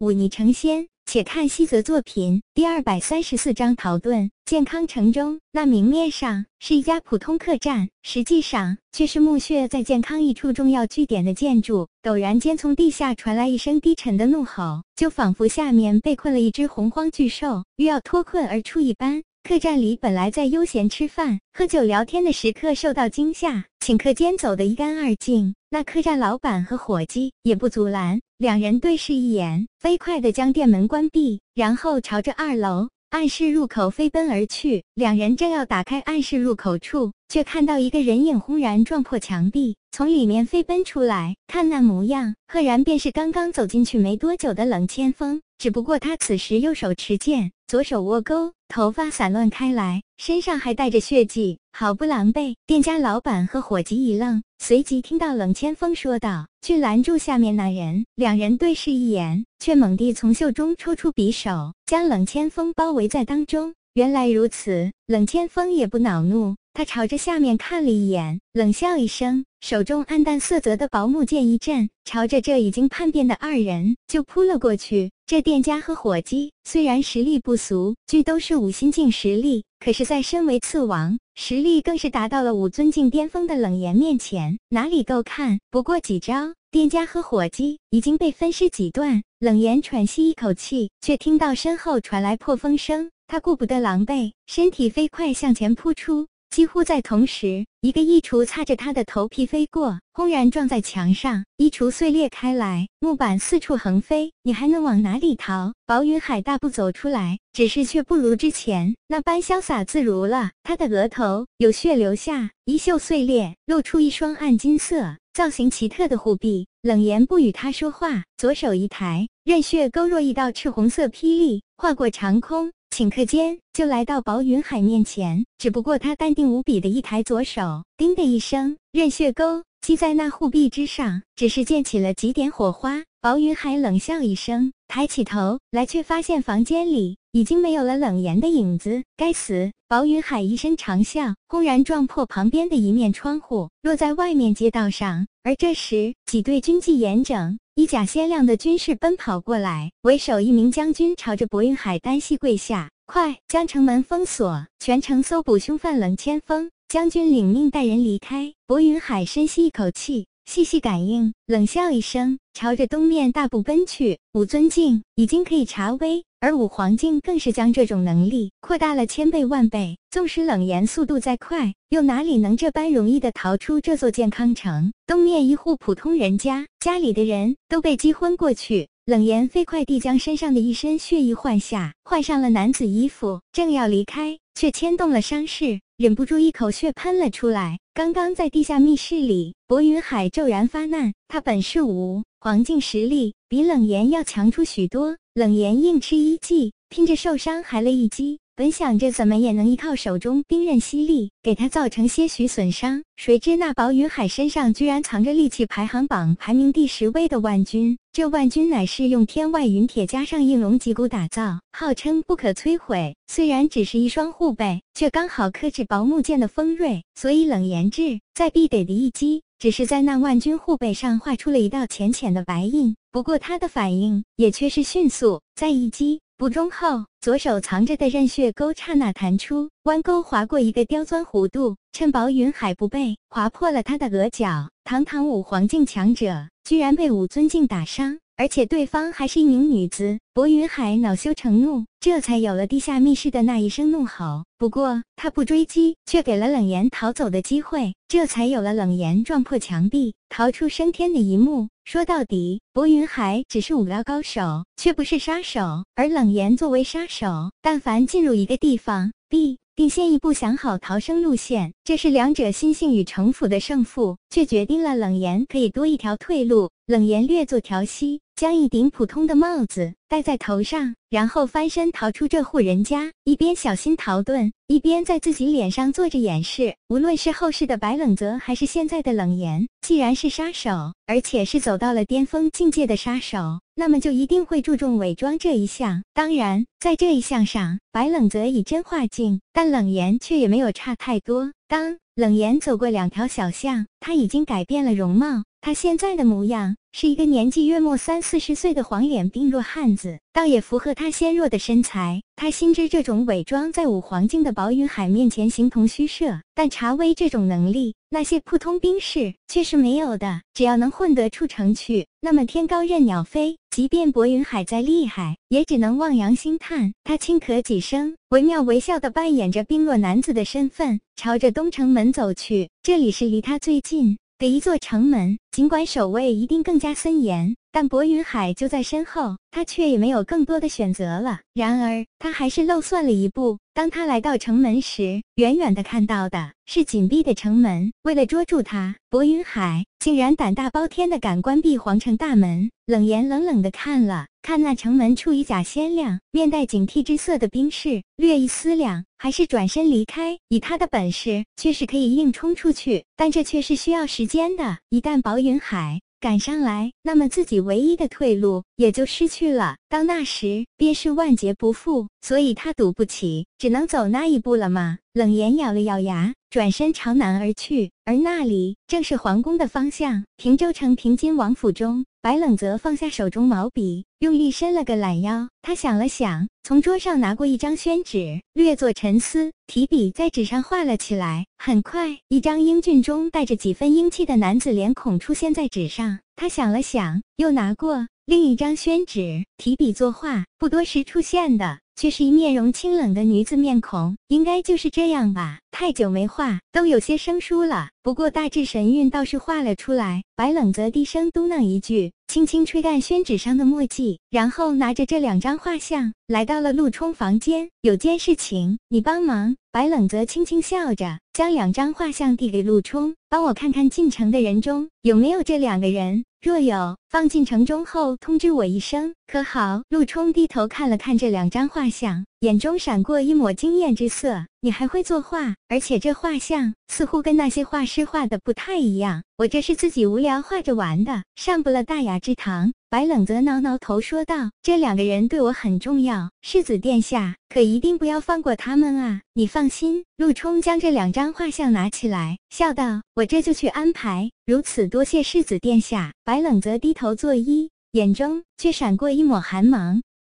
忤逆成仙。且看西泽作品第二百三十四章逃遁。健康城中，那明面上是一家普通客栈，实际上却是墓穴在健康一处重要据点的建筑。陡然间，从地下传来一声低沉的怒吼，就仿佛下面被困了一只洪荒巨兽，欲要脱困而出一般。客栈里本来在悠闲吃饭、喝酒、聊天的食客受到惊吓，顷刻间走得一干二净。那客栈老板和伙计也不阻拦，两人对视一眼，飞快地将店门关闭，然后朝着二楼暗室入口飞奔而去。两人正要打开暗室入口处，却看到一个人影轰然撞破墙壁，从里面飞奔出来。看那模样，赫然便是刚刚走进去没多久的冷千锋。只不过他此时右手持剑，左手握钩，头发散乱开来，身上还带着血迹，好不狼狈。店家老板和伙计一愣，随即听到冷千锋说道：“去拦住下面那人。”两人对视一眼，却猛地从袖中抽出匕首，将冷千锋包围在当中。原来如此，冷千锋也不恼怒。他朝着下面看了一眼，冷笑一声，手中暗淡色泽的薄木剑一震，朝着这已经叛变的二人就扑了过去。这店家和伙计虽然实力不俗，俱都是五心境实力，可是，在身为次王，实力更是达到了五尊境巅峰的冷岩面前，哪里够看？不过几招，店家和伙计已经被分尸几段。冷岩喘息一口气，却听到身后传来破风声，他顾不得狼狈，身体飞快向前扑出。几乎在同时，一个衣橱擦着他的头皮飞过，轰然撞在墙上，衣橱碎裂开来，木板四处横飞。你还能往哪里逃？薄云海大步走出来，只是却不如之前那般潇洒自如了。他的额头有血流下，衣袖碎裂，露出一双暗金色、造型奇特的护臂。冷言不与他说话，左手一抬，任血勾若一道赤红色霹雳，划过长空。顷刻间就来到薄云海面前，只不过他淡定无比的一抬左手，叮的一声，刃血钩击在那护壁之上，只是溅起了几点火花。薄云海冷笑一声，抬起头来，却发现房间里已经没有了冷言的影子。该死！薄云海一声长啸，轰然撞破旁边的一面窗户，落在外面街道上。而这时，几队军纪严整。衣甲鲜亮的军士奔跑过来，为首一名将军朝着薄云海单膝跪下：“快将城门封锁，全城搜捕凶犯冷千锋。”将军领命，带人离开。薄云海深吸一口气，细细感应，冷笑一声，朝着东面大步奔去。武尊境已经可以查威。而武皇境更是将这种能力扩大了千倍万倍。纵使冷言速度再快，又哪里能这般容易的逃出这座健康城？东面一户普通人家，家里的人都被击昏过去。冷言飞快地将身上的一身血衣换下，换上了男子衣服，正要离开，却牵动了伤势，忍不住一口血喷了出来。刚刚在地下密室里，薄云海骤然发难，他本是无黄境实力，比冷言要强出许多。冷言硬吃一记，拼着受伤还了一击。本想着怎么也能依靠手中兵刃犀利，给他造成些许损伤。谁知那薄云海身上居然藏着利器排行榜排名第十位的万钧。这万钧乃是用天外云铁加上应龙脊骨打造，号称不可摧毁。虽然只是一双护背，却刚好克制薄木剑的锋锐。所以冷言志在必得的一击。只是在那万钧护背上画出了一道浅浅的白印，不过他的反应也却是迅速，在一击不中后，左手藏着的刃血钩刹那弹出，弯钩划过一个刁钻弧度，趁薄云海不备，划破了他的额角。堂堂武皇境强者，居然被武尊境打伤。而且对方还是一名女子，薄云海恼羞成怒，这才有了地下密室的那一声怒吼。不过他不追击，却给了冷言逃走的机会，这才有了冷言撞破墙壁逃出升天的一幕。说到底，薄云海只是武道高手，却不是杀手。而冷言作为杀手，但凡进入一个地方，必定先一步想好逃生路线，这是两者心性与城府的胜负，却决定了冷言可以多一条退路。冷言略作调息。将一顶普通的帽子戴在头上，然后翻身逃出这户人家，一边小心逃遁，一边在自己脸上做着掩饰。无论是后世的白冷泽，还是现在的冷言，既然是杀手，而且是走到了巅峰境界的杀手，那么就一定会注重伪装这一项。当然，在这一项上，白冷泽以真化境，但冷言却也没有差太多。当冷言走过两条小巷，他已经改变了容貌。他现在的模样是一个年纪约莫三四十岁的黄脸病弱汉子，倒也符合他纤弱的身材。他心知这种伪装在五黄境的薄云海面前形同虚设，但查威这种能力，那些普通兵士却是没有的。只要能混得出城去，那么天高任鸟飞。即便薄云海再厉害，也只能望洋兴叹。他轻咳几声，惟妙惟肖地扮演着病弱男子的身份，朝着东城门走去。这里是离他最近。的一座城门，尽管守卫一定更加森严，但薄云海就在身后，他却也没有更多的选择了。然而，他还是漏算了一步。当他来到城门时，远远的看到的是紧闭的城门。为了捉住他，薄云海竟然胆大包天的敢关闭皇城大门，冷言冷冷的看了看那城门处，以甲鲜亮、面带警惕之色的兵士，略一思量。还是转身离开。以他的本事，确实可以硬冲出去，但这却是需要时间的。一旦薄云海赶上来，那么自己唯一的退路也就失去了。到那时，便是万劫不复。所以他赌不起，只能走那一步了吗？冷言咬了咬牙，转身朝南而去。而那里正是皇宫的方向。平州城平津王府中。白冷泽放下手中毛笔，用力伸了个懒腰。他想了想，从桌上拿过一张宣纸，略作沉思，提笔在纸上画了起来。很快，一张英俊中带着几分英气的男子脸孔出现在纸上。他想了想，又拿过另一张宣纸，提笔作画。不多时出现的。却是一面容清冷的女子面孔，应该就是这样吧。太久没画，都有些生疏了。不过大致神韵倒是画了出来。白冷泽低声嘟囔一句，轻轻吹干宣纸上的墨迹，然后拿着这两张画像来到了陆冲房间。有件事情，你帮忙。白冷泽轻轻笑着，将两张画像递给陆冲，帮我看看进城的人中有没有这两个人。若有，放进城中后通知我一声，可好？陆冲低头看了看这两张画像，眼中闪过一抹惊艳之色。你还会作画，而且这画像似乎跟那些画师画的不太一样。我这是自己无聊画着玩的，上不了大雅之堂。白冷泽挠挠头说道：“这两个人对我很重要，世子殿下可一定不要放过他们啊！你放心。”陆冲将这两张画像拿起来，笑道：“我这就去安排。如此多谢世子殿下。”白冷泽低头头作揖，眼中却闪过一抹寒芒。